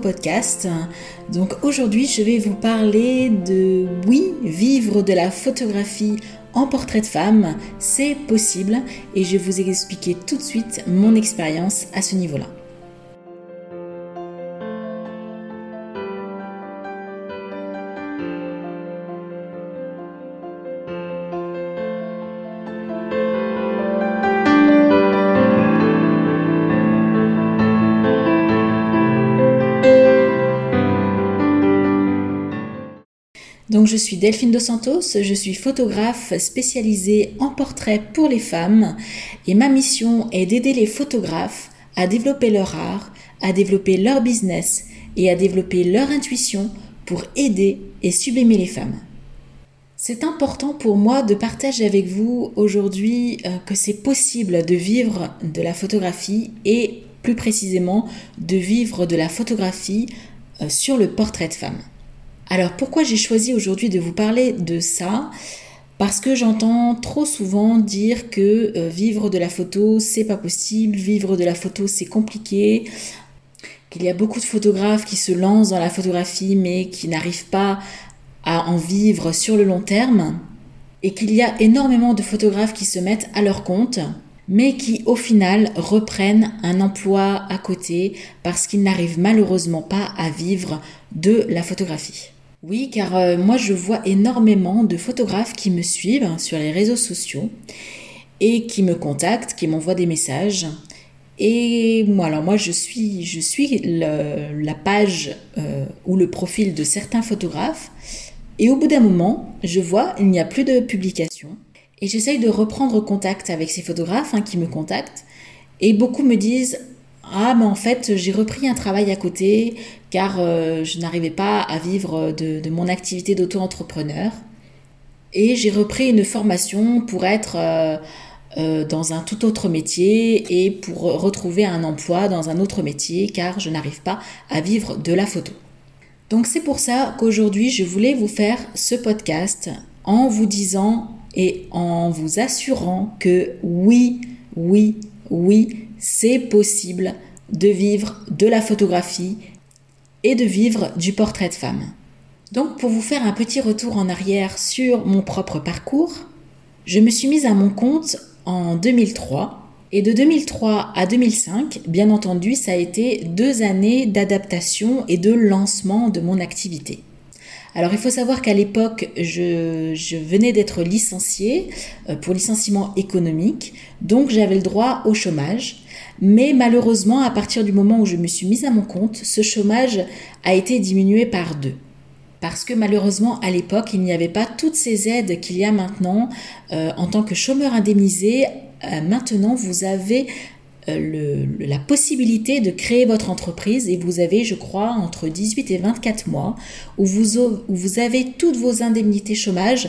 podcast. Donc aujourd'hui je vais vous parler de oui, vivre de la photographie en portrait de femme, c'est possible et je vais vous expliquer tout de suite mon expérience à ce niveau-là. Je suis Delphine Dos Santos, je suis photographe spécialisée en portrait pour les femmes et ma mission est d'aider les photographes à développer leur art, à développer leur business et à développer leur intuition pour aider et sublimer les femmes. C'est important pour moi de partager avec vous aujourd'hui euh, que c'est possible de vivre de la photographie et plus précisément de vivre de la photographie euh, sur le portrait de femme. Alors pourquoi j'ai choisi aujourd'hui de vous parler de ça? Parce que j'entends trop souvent dire que euh, vivre de la photo, c'est pas possible, vivre de la photo, c'est compliqué, qu'il y a beaucoup de photographes qui se lancent dans la photographie mais qui n'arrivent pas à en vivre sur le long terme, et qu'il y a énormément de photographes qui se mettent à leur compte, mais qui au final reprennent un emploi à côté parce qu'ils n'arrivent malheureusement pas à vivre de la photographie. Oui, car euh, moi je vois énormément de photographes qui me suivent sur les réseaux sociaux et qui me contactent, qui m'envoient des messages. Et moi, alors moi je suis, je suis la page euh, ou le profil de certains photographes. Et au bout d'un moment, je vois il n'y a plus de publication. Et j'essaye de reprendre contact avec ces photographes hein, qui me contactent. Et beaucoup me disent ah, mais en fait, j'ai repris un travail à côté car euh, je n'arrivais pas à vivre de, mon activité d'auto-entrepreneur. Et j'ai repris une formation pour être euh, euh, dans un tout autre métier et pour retrouver un emploi dans un autre métier car je n'arrive pas à vivre de la photo. Donc c'est pour ça qu'aujourd'hui je voulais vous faire ce podcast en vous disant et en vous assurant que oui, oui, oui, c'est possible de vivre de la photographie et de vivre du portrait de femme. Donc pour vous faire un petit retour en arrière sur mon propre parcours, je me suis mise à mon compte en 2003 et de 2003 à 2005, bien entendu, ça a été deux années d'adaptation et de lancement de mon activité. Alors il faut savoir qu'à l'époque, je, venais d'être licenciée euh, pour licenciement économique, donc j'avais le droit au chômage. Mais malheureusement, à partir du moment où je me suis mise à mon compte, ce chômage a été diminué par deux. Parce que malheureusement, à l'époque, il n'y avait pas toutes ces aides qu'il y a maintenant euh, en tant que chômeur indemnisé. Euh, maintenant, vous avez euh, la possibilité de créer votre entreprise et vous avez, je crois, entre 18 et 24 mois où vous, avez toutes vos indemnités chômage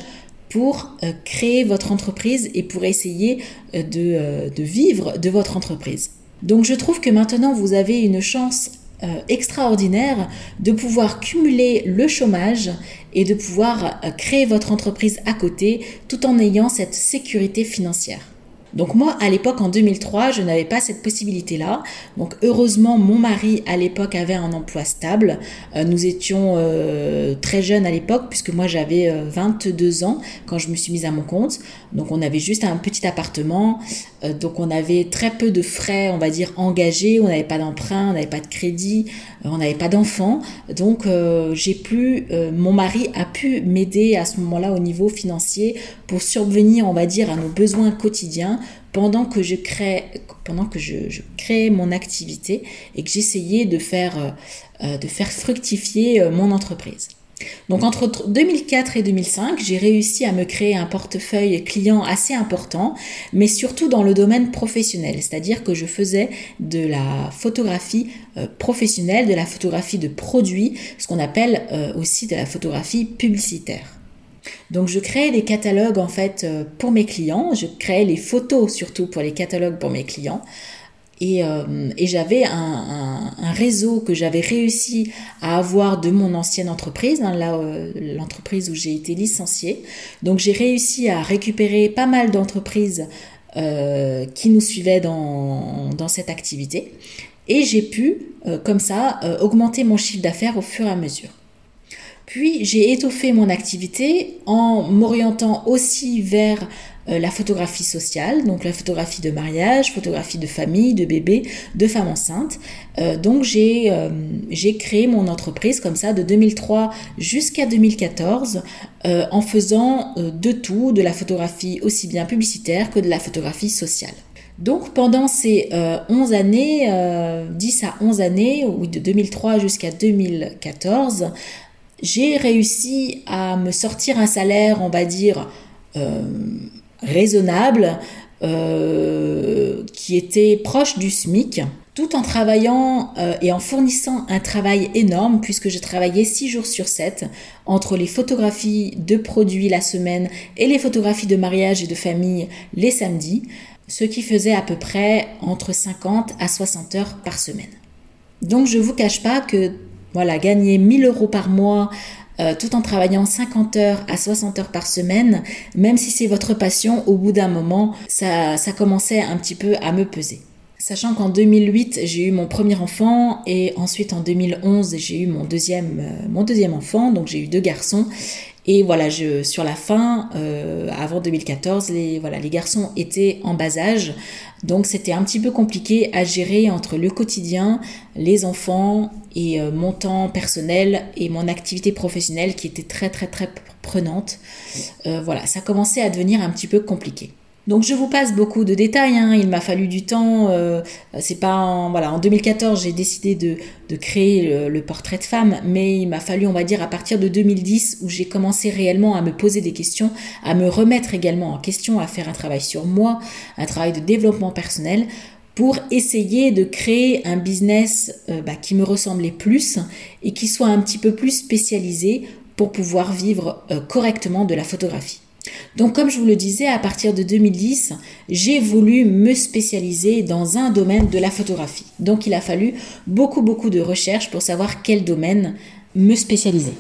pour créer votre entreprise et pour essayer de vivre de votre entreprise. Donc je trouve que maintenant vous avez une chance euh, extraordinaire de pouvoir cumuler le chômage et de pouvoir euh, créer votre entreprise à côté tout en ayant cette sécurité financière. Donc moi, à l'époque, en 2003, je n'avais pas cette possibilité-là. Donc heureusement, mon mari, à l'époque, avait un emploi stable. Euh, nous étions euh, très jeunes à l'époque, puisque moi, j'avais 22 euh, ans quand je me suis mise à mon compte. Donc on avait juste un petit appartement. donc on avait très peu de frais, on va dire, engagés. On n'avait pas d'emprunt, on n'avait pas de crédit, on n'avait pas d'enfants. Donc j'ai pu, mon mari a pu m'aider à ce moment-là au niveau financier pour survenir, on va dire, à nos besoins quotidiens pendant que je crée, pendant que je, crée mon activité et que j'essayais de faire, euh, euh, de faire fructifier euh, mon entreprise. Donc entre 2004 et 2005, j'ai réussi à me créer un portefeuille client assez important, mais surtout dans le domaine professionnel, c'est-à-dire que je faisais de la photographie professionnelle, de la photographie de produits, ce qu'on appelle aussi de la photographie publicitaire. Donc je créais des catalogues en fait euh, pour mes clients, je créais les photos surtout pour les catalogues pour mes clients. Et, euh, j'avais un, réseau que j'avais réussi à avoir de mon ancienne entreprise, hein, là euh, l'entreprise où j'ai été licenciée. Donc j'ai réussi à récupérer pas mal d'entreprises qui nous suivaient dans, dans cette activité. et j'ai pu, comme ça, augmenter mon chiffre d'affaires au fur et à mesure. Puis j'ai étoffé mon activité en m'orientant aussi vers euh, la photographie sociale, donc la photographie de mariage, photographie de famille, de bébé, de femme enceinte. Euh, donc euh, j'ai créé mon entreprise comme ça de 2003 jusqu'à 2014 en faisant de tout, de la photographie aussi bien publicitaire que de la photographie sociale. Donc pendant ces 11 années, 10 à 11 années, oui, de 2003 jusqu'à 2014, j'ai réussi à me sortir un salaire, on va dire, euh, raisonnable, euh, qui était proche du SMIC, tout en travaillant euh, et en fournissant un travail énorme, puisque je travaillais 6 jours sur 7 entre les photographies de produits la semaine et les photographies de mariage et de famille les samedis, ce qui faisait à peu près entre 50 à 60 heures par semaine. Donc je ne vous cache pas que voilà, gagner 1000 euros par mois euh, tout en travaillant 50 heures à 60 heures par semaine, même si c'est votre passion, au bout d'un moment, ça, ça commençait un petit peu à me peser. Sachant qu'en 2008, j'ai eu mon premier enfant et ensuite en 2011, j'ai eu mon deuxième, euh, mon deuxième enfant, donc j'ai eu deux garçons. Et voilà, je, sur la fin, euh, avant 2014, les, voilà, les garçons étaient en bas âge. Donc c'était un petit peu compliqué à gérer entre le quotidien, les enfants et euh, mon temps personnel et mon activité professionnelle qui était très très très prenante. Euh, voilà, ça commençait à devenir un petit peu compliqué. Donc je vous passe beaucoup de détails, hein. il m'a fallu du temps. Euh, c'est pas en, voilà, en 2014 j'ai décidé de, créer le, portrait de femme, mais il m'a fallu, on va dire, à partir de 2010 où j'ai commencé réellement à me poser des questions, à me remettre également en question, à faire un travail sur moi, un travail de développement personnel pour essayer de créer un business euh, bah, qui me ressemblait plus et qui soit un petit peu plus spécialisé pour pouvoir vivre euh, correctement de la photographie. Donc comme je vous le disais, à partir de 2010, j'ai voulu me spécialiser dans un domaine de la photographie. Donc il a fallu beaucoup beaucoup de recherches pour savoir quel domaine me spécialiser.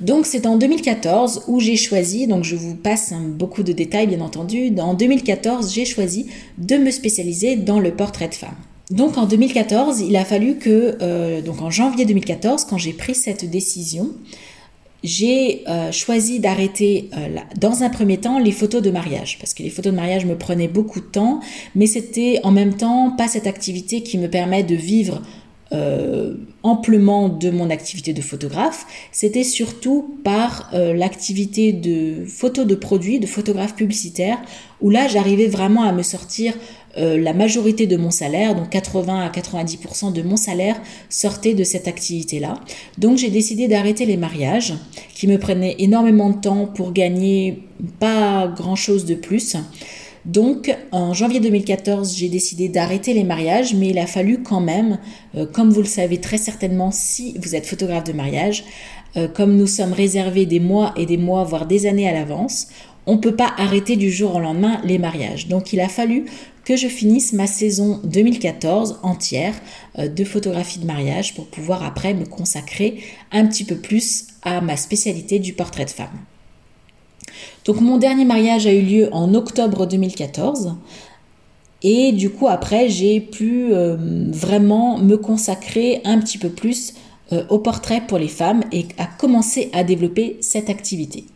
Donc c'est en 2014 où j'ai choisi, donc je vous passe beaucoup de détails bien entendu, en 2014 j'ai choisi de me spécialiser dans le portrait de femme. Donc en 2014, il a fallu que, euh, donc en janvier 2014, quand j'ai pris cette décision, j'ai euh, choisi d'arrêter euh, dans un premier temps les photos de mariage parce que les photos de mariage me prenaient beaucoup de temps mais c'était en même temps pas cette activité qui me permet de vivre euh, amplement de mon activité de photographe, c'était surtout par l'activité de photo de produits, de photographe publicitaire, où là j'arrivais vraiment à me sortir euh, la majorité de mon salaire, donc 80 à 90% de mon salaire, sortait de cette activité-là. Donc j'ai décidé d'arrêter les mariages, qui me prenaient énormément de temps pour gagner pas grand-chose de plus. Donc en janvier 2014, j'ai décidé d'arrêter les mariages, mais il a fallu quand même, euh, comme vous le savez très certainement si vous êtes photographe de mariage, euh, comme nous sommes réservés des mois et des mois, voire des années à l'avance, on ne peut pas arrêter du jour au lendemain les mariages. Donc il a fallu que je finisse ma saison 2014 entière euh, de photographie de mariage pour pouvoir après me consacrer un petit peu plus à ma spécialité du portrait de femme. Donc mon dernier mariage a eu lieu en octobre 2014 et du coup après j'ai pu euh, vraiment me consacrer un petit peu plus euh, au portrait pour les femmes et à commencer à développer cette activité.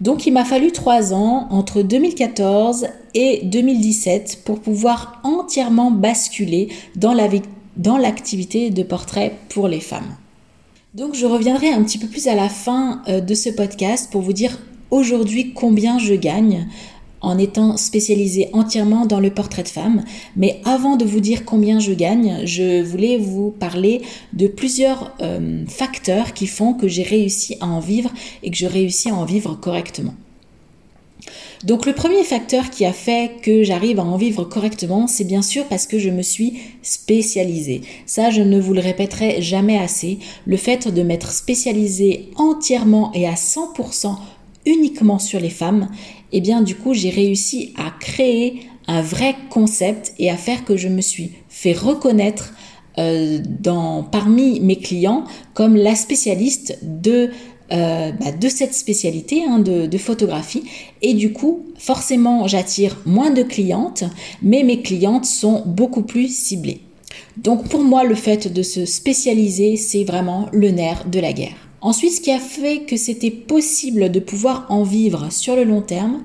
Donc il m'a fallu trois ans entre 2014 et 2017 pour pouvoir entièrement basculer dans l'activité de portrait pour les femmes. Donc je reviendrai un petit peu plus à la fin euh, de ce podcast pour vous dire aujourd'hui combien je gagne en étant spécialisée entièrement dans le portrait de femme. Mais avant de vous dire combien je gagne, je voulais vous parler de plusieurs euh, facteurs qui font que j'ai réussi à en vivre et que je réussis à en vivre correctement. Donc le premier facteur qui a fait que j'arrive à en vivre correctement, c'est bien sûr parce que je me suis spécialisée. Ça, je ne vous le répéterai jamais assez. Le fait de m'être spécialisée entièrement et à 100% uniquement sur les femmes, et eh bien du coup j'ai réussi à créer un vrai concept et à faire que je me suis fait reconnaître euh, dans, parmi mes clients comme la spécialiste de, euh, bah, de cette spécialité hein, de, de, photographie. Et du coup, forcément, j'attire moins de clientes, mais mes clientes sont beaucoup plus ciblées. Donc pour moi, le fait de se spécialiser, c'est vraiment le nerf de la guerre. Ensuite, ce qui a fait que c'était possible de pouvoir en vivre sur le long terme,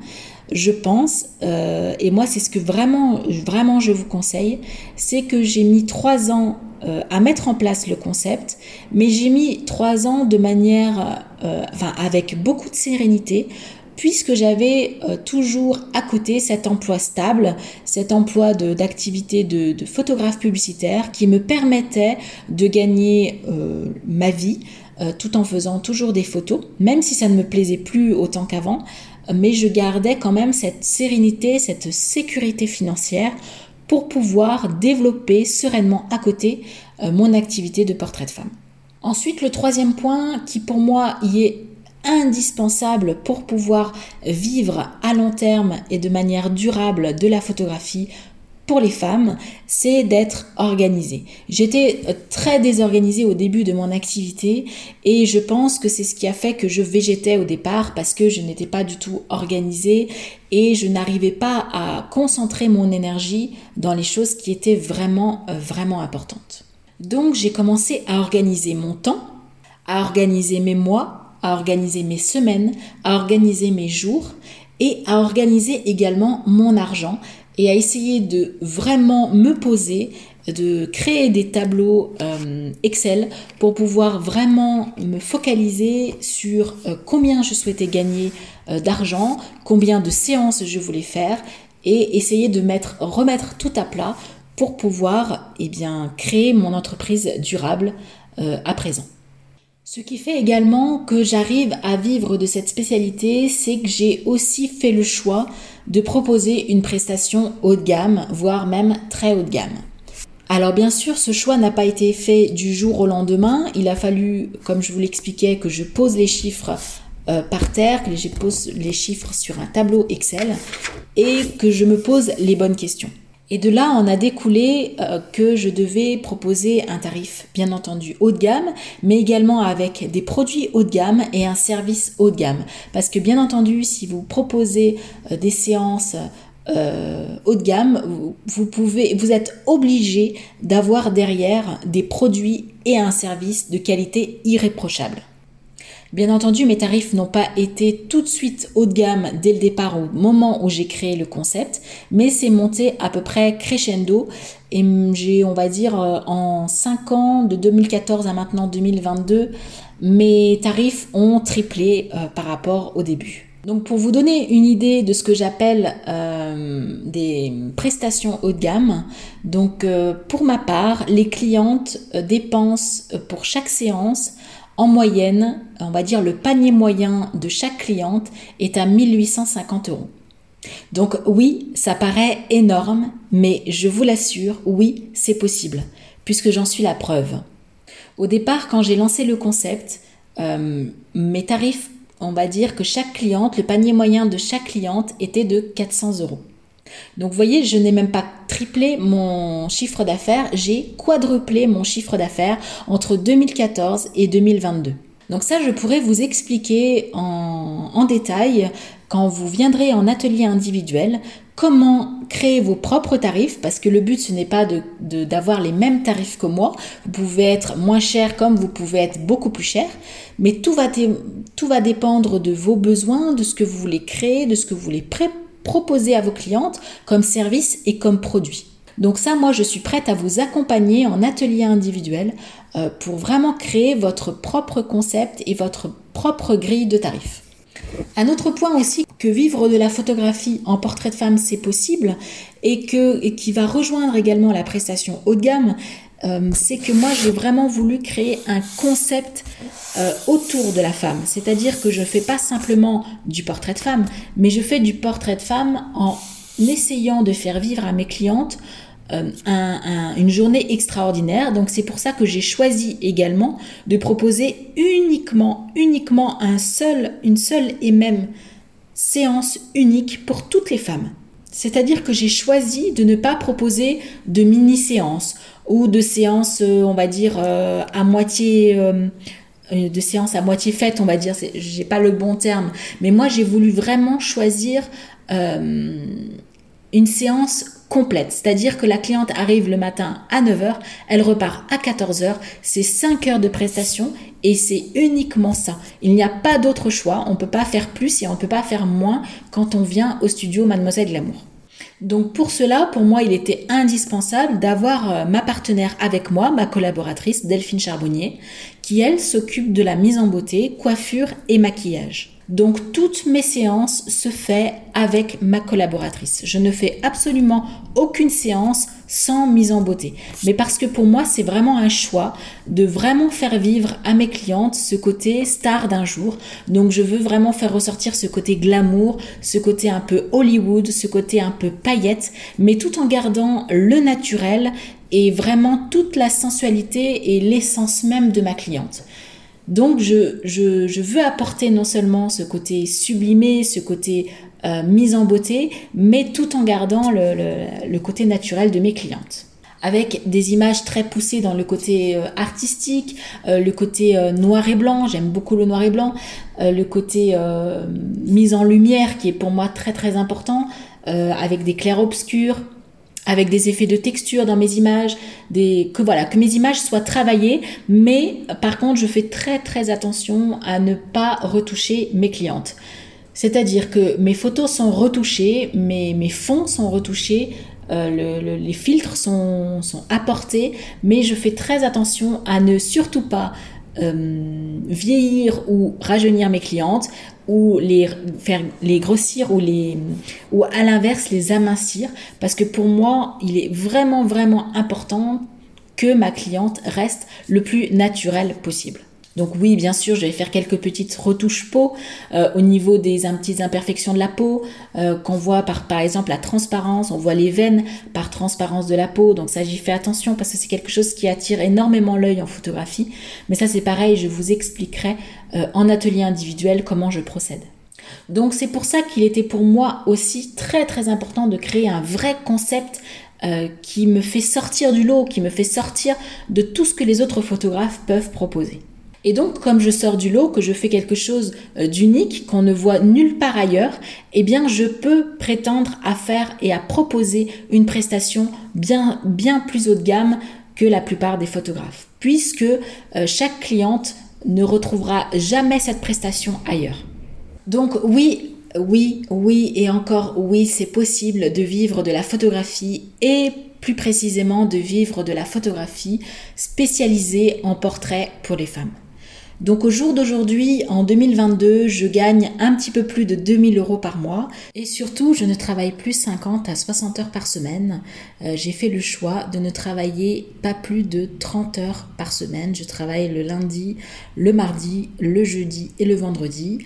je pense, euh, et moi c'est ce que vraiment, vraiment je vous conseille, c'est que j'ai mis trois ans euh, à mettre en place le concept, mais j'ai mis trois ans de manière, euh, enfin avec beaucoup de sérénité, puisque j'avais toujours à côté cet emploi stable, cet emploi d'activité de, de, photographe publicitaire qui me permettait de gagner ma vie tout en faisant toujours des photos, même si ça ne me plaisait plus autant qu'avant, mais je gardais quand même cette sérénité, cette sécurité financière pour pouvoir développer sereinement à côté euh, mon activité de portrait de femme. Ensuite, le troisième point qui pour moi y est indispensable pour pouvoir vivre à long terme et de manière durable de la photographie pour les femmes, c'est d'être organisée. J'étais euh, très désorganisée au début de mon activité et je pense que c'est ce qui a fait que je végétais au départ parce que je n'étais pas du tout organisée et je n'arrivais pas à concentrer mon énergie dans les choses qui étaient vraiment, euh, vraiment importantes. Donc j'ai commencé à organiser mon temps, à organiser mes mois, à organiser mes semaines, à organiser mes jours et à organiser également mon argent et à essayer de vraiment me poser, de créer des tableaux euh, Excel pour pouvoir vraiment me focaliser sur euh, combien je souhaitais gagner euh, d'argent, combien de séances je voulais faire et essayer de mettre, remettre tout à plat pour pouvoir eh bien, créer mon entreprise durable à présent. Ce qui fait également que j'arrive à vivre de cette spécialité, c'est que j'ai aussi fait le choix de proposer une prestation haut de gamme, voire même très haut de gamme. Alors bien sûr, ce choix n'a pas été fait du jour au lendemain. Il a fallu, comme je vous l'expliquais, que je pose les chiffres euh, par terre, que je pose les chiffres sur un tableau Excel et que je me pose les bonnes questions. Et de là, on a découlé euh, que je devais proposer un tarif, bien entendu, haut de gamme, mais également avec des produits haut de gamme et un service haut de gamme. Parce que, bien entendu, si vous proposez euh, des séances euh, haut de gamme, vous, pouvez, vous êtes obligé d'avoir derrière des produits et un service de qualité irréprochable. Bien entendu, mes tarifs n'ont pas été tout de suite haut de gamme dès le départ au moment où j'ai créé le concept, mais c'est monté à peu près crescendo et j'ai, on va dire, euh, en 5 ans, de 2014 à maintenant 2022, mes tarifs ont triplé euh, par rapport au début. Donc pour vous donner une idée de ce que j'appelle euh, des prestations haut de gamme, donc pour ma part, les clientes dépensent pour chaque séance en moyenne, on va dire le panier moyen de chaque cliente est à 1850 euros. Donc oui, ça paraît énorme, mais je vous l'assure, oui, c'est possible, puisque j'en suis la preuve. Au départ, quand j'ai lancé le concept, euh, mes tarifs, on va dire que chaque cliente, le panier moyen de chaque cliente était de 400 euros. Donc vous voyez, je n'ai même pas triplé mon chiffre d'affaires, j'ai quadruplé mon chiffre d'affaires entre 2014 et 2022. Donc ça, je pourrais vous expliquer en, détail quand vous viendrez en atelier individuel comment créer vos propres tarifs parce que le but ce n'est pas d'avoir les mêmes tarifs que moi. Vous pouvez être moins cher comme vous pouvez être beaucoup plus cher, mais tout va, tout va dépendre de vos besoins, de ce que vous voulez créer, de ce que vous voulez préparer proposer à vos clientes comme service et comme produit. Donc ça, moi, je suis prête à vous accompagner en atelier individuel euh, pour vraiment créer votre propre concept et votre propre grille de tarifs. Un autre point aussi que vivre de la photographie en portrait de femme c'est possible et, que, et qui va rejoindre également la prestation haut de gamme, euh, c'est que moi j'ai vraiment voulu créer un concept euh, autour de la femme. C'est-à-dire que je ne fais pas simplement du portrait de femme, mais je fais du portrait de femme en essayant de faire vivre à mes clientes euh, une journée extraordinaire. Donc c'est pour ça que j'ai choisi également de proposer uniquement, uniquement une seule et même séance unique pour toutes les femmes. C'est-à-dire que j'ai choisi de ne pas proposer de mini-séances ou de séances, euh, on va dire, euh, à moitié, euh, de séances à moitié faites, on va dire, j'ai pas le bon terme, mais moi j'ai voulu vraiment choisir une séance complète. C'est-à-dire que la cliente arrive le matin à 9h, elle repart à 14h, c'est 5 heures de prestation et c'est uniquement ça. Il n'y a pas d'autre choix, on ne peut pas faire plus et on ne peut pas faire moins quand on vient au studio Mademoiselle de l'amour. Donc pour cela, pour moi, il était indispensable d'avoir euh, ma partenaire avec moi, ma collaboratrice Delphine Charbonnier, qui elle s'occupe de la mise en beauté, coiffure et maquillage. Donc toutes mes séances se font avec ma collaboratrice. Je ne fais absolument aucune séance sans mise en beauté. Mais parce que pour moi, c'est vraiment un choix de vraiment faire vivre à mes clientes ce côté star d'un jour. Donc je veux vraiment faire ressortir ce côté glamour, ce côté un peu Hollywood, ce côté un peu paillette, mais tout en gardant le naturel et vraiment toute la sensualité et l'essence même de ma cliente. Donc je, veux apporter non seulement ce côté sublimé, ce côté euh, mise en beauté, mais tout en gardant le, côté naturel de mes clientes. Avec des images très poussées dans le côté euh, artistique, euh, le côté noir et blanc, j'aime beaucoup le noir et blanc, le côté mise en lumière qui est pour moi très très important, avec des clairs-obscurs, avec des effets de texture dans mes images, que voilà, que mes images soient travaillées, mais par contre, je fais très très attention à ne pas retoucher mes clientes. C'est-à-dire que mes photos sont retouchées, mes, mes fonds sont retouchés, euh, les filtres sont, sont, apportés, mais je fais très attention à ne surtout pas euh, vieillir ou rajeunir mes clientes ou les faire les grossir ou les ou à l'inverse les amincir parce que pour moi il est vraiment vraiment important que ma cliente reste le plus naturelle possible. Donc oui, bien sûr, je vais faire quelques petites retouches peau euh, au niveau des petites imperfections de la peau, euh, qu'on voit par, par exemple la transparence, on voit les veines par transparence de la peau. Donc ça, j'y fais attention parce que c'est quelque chose qui attire énormément l'œil en photographie. Mais ça, c'est pareil, je vous expliquerai euh, en atelier individuel comment je procède. Donc c'est pour ça qu'il était pour moi aussi très très important de créer un vrai concept qui me fait sortir du lot, qui me fait sortir de tout ce que les autres photographes peuvent proposer. Et donc, comme je sors du lot, que je fais quelque chose euh, d'unique, qu'on ne voit nulle part ailleurs, eh bien, je peux prétendre à faire et à proposer une prestation bien, bien plus haut de gamme que la plupart des photographes, puisque euh, chaque cliente ne retrouvera jamais cette prestation ailleurs. Donc oui, oui, oui et encore oui, c'est possible de vivre de la photographie et plus précisément de vivre de la photographie spécialisée en portrait pour les femmes. Donc au jour d'aujourd'hui, en 2022, je gagne un petit peu plus de 2000 euros par mois et surtout, je ne travaille plus 50 à 60 heures par semaine. Euh, j'ai fait le choix de ne travailler pas plus de 30 heures par semaine. Je travaille le lundi, le mardi, le jeudi et le vendredi.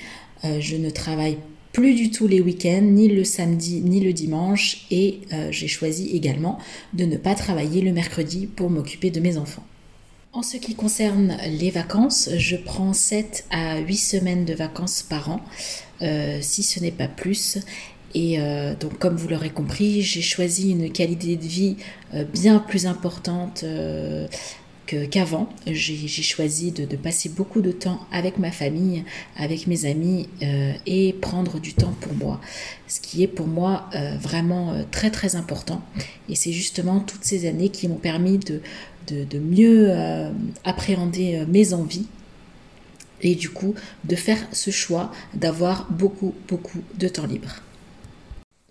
Euh, je ne travaille plus du tout les week-ends, ni le samedi, ni le dimanche et euh, j'ai choisi également de ne pas travailler le mercredi pour m'occuper de mes enfants. En ce qui concerne les vacances, je prends 7 à 8 semaines de vacances par an, euh, si ce n'est pas plus. Et euh, donc, comme vous l'aurez compris, j'ai choisi une qualité de vie euh, bien plus importante qu'avant. J'ai choisi de, passer beaucoup de temps avec ma famille, avec mes amis et prendre du temps pour moi, ce qui est pour moi vraiment très très important. Et c'est justement toutes ces années qui m'ont permis de, mieux euh, appréhender euh, mes envies et du coup de faire ce choix d'avoir beaucoup beaucoup de temps libre.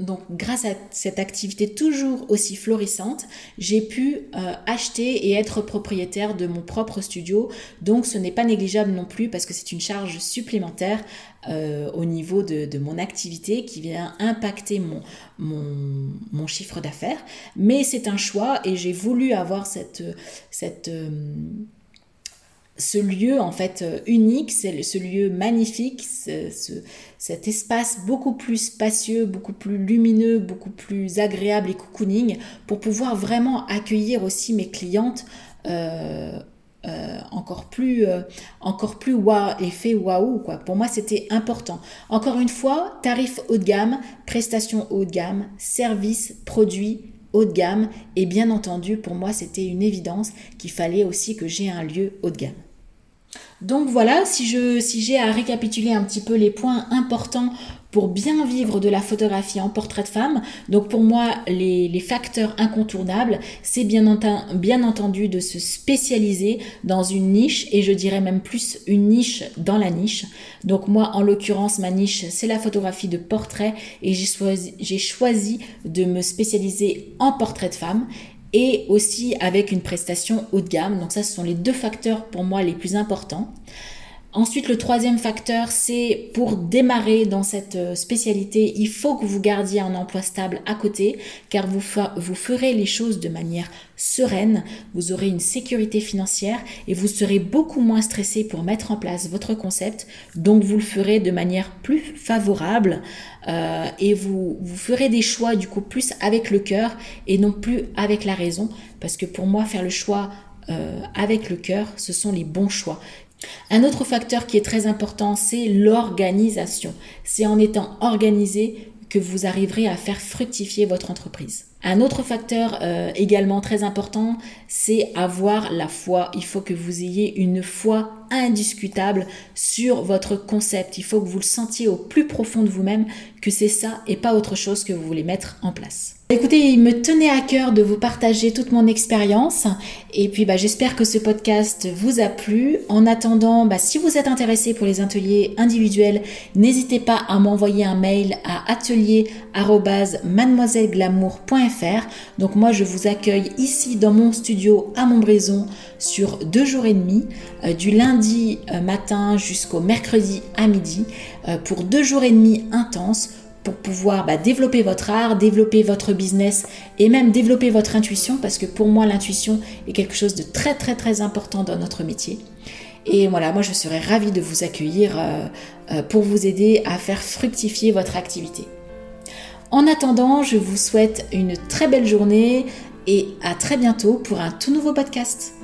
Donc grâce à cette activité toujours aussi florissante, j'ai pu euh, acheter et être propriétaire de mon propre studio. Donc ce n'est pas négligeable non plus parce que c'est une charge supplémentaire euh, au niveau de, mon activité qui vient impacter mon, chiffre d'affaires. Mais c'est un choix et j'ai voulu avoir cette... cette euh, ce lieu en fait euh, unique, ce lieu magnifique, cet espace beaucoup plus spacieux, beaucoup plus lumineux, beaucoup plus agréable et cocooning pour pouvoir vraiment accueillir aussi mes clientes euh, euh, encore plus encore plus waouh effet waouh quoi. Pour moi c'était important. Encore une fois tarif haut de gamme prestations haut de gamme services produits haut de gamme. Et bien entendu pour moi c'était une évidence qu'il fallait aussi que j'ai un lieu haut de gamme Donc voilà, si j'ai à récapituler un petit peu les points importants pour bien vivre de la photographie en portrait de femme. Donc pour moi, les, facteurs incontournables, c'est bien, entendu de se spécialiser dans une niche et je dirais même plus une niche dans la niche. Donc moi, en l'occurrence, ma niche, c'est la photographie de portrait et j'ai choisi de me spécialiser en portrait de femme et aussi avec une prestation haut de gamme. Donc ça, ce sont les deux facteurs pour moi les plus importants. Ensuite, le troisième facteur, c'est pour démarrer dans cette euh, spécialité, il faut que vous gardiez un emploi stable à côté, car vous, ferez les choses de manière sereine, vous aurez une sécurité financière et vous serez beaucoup moins stressé pour mettre en place votre concept, donc vous le ferez de manière plus favorable euh, et vous, vous ferez des choix du coup plus avec le cœur et non plus avec la raison, parce que pour moi, faire le choix euh, avec le cœur, ce sont les bons choix. Un autre facteur qui est très important, c'est l'organisation. C'est en étant organisé que vous arriverez à faire fructifier votre entreprise. Un autre facteur euh, également très important, c'est avoir la foi. Il faut que vous ayez une foi indiscutable sur votre concept. Il faut que vous le sentiez au plus profond de vous-même que c'est ça et pas autre chose que vous voulez mettre en place. Écoutez, il me tenait à cœur de vous partager toute mon expérience et puis bah, j'espère que ce podcast vous a plu. En attendant, bah, si vous êtes intéressé pour les ateliers individuels, n'hésitez pas à m'envoyer un mail à atelier@mademoiselleglamour.fr. Donc moi je vous accueille ici dans mon studio à Montbrison sur deux jours et demi, euh, du lundi euh, matin jusqu'au mercredi à midi, euh, pour deux jours et demi intenses pour pouvoir bah, développer votre art, développer votre business et même développer votre intuition parce que pour moi l'intuition est quelque chose de très très très important dans notre métier. Et voilà, moi je serais ravie de vous accueillir pour vous aider à faire fructifier votre activité. En attendant, je vous souhaite une très belle journée et à très bientôt pour un tout nouveau podcast.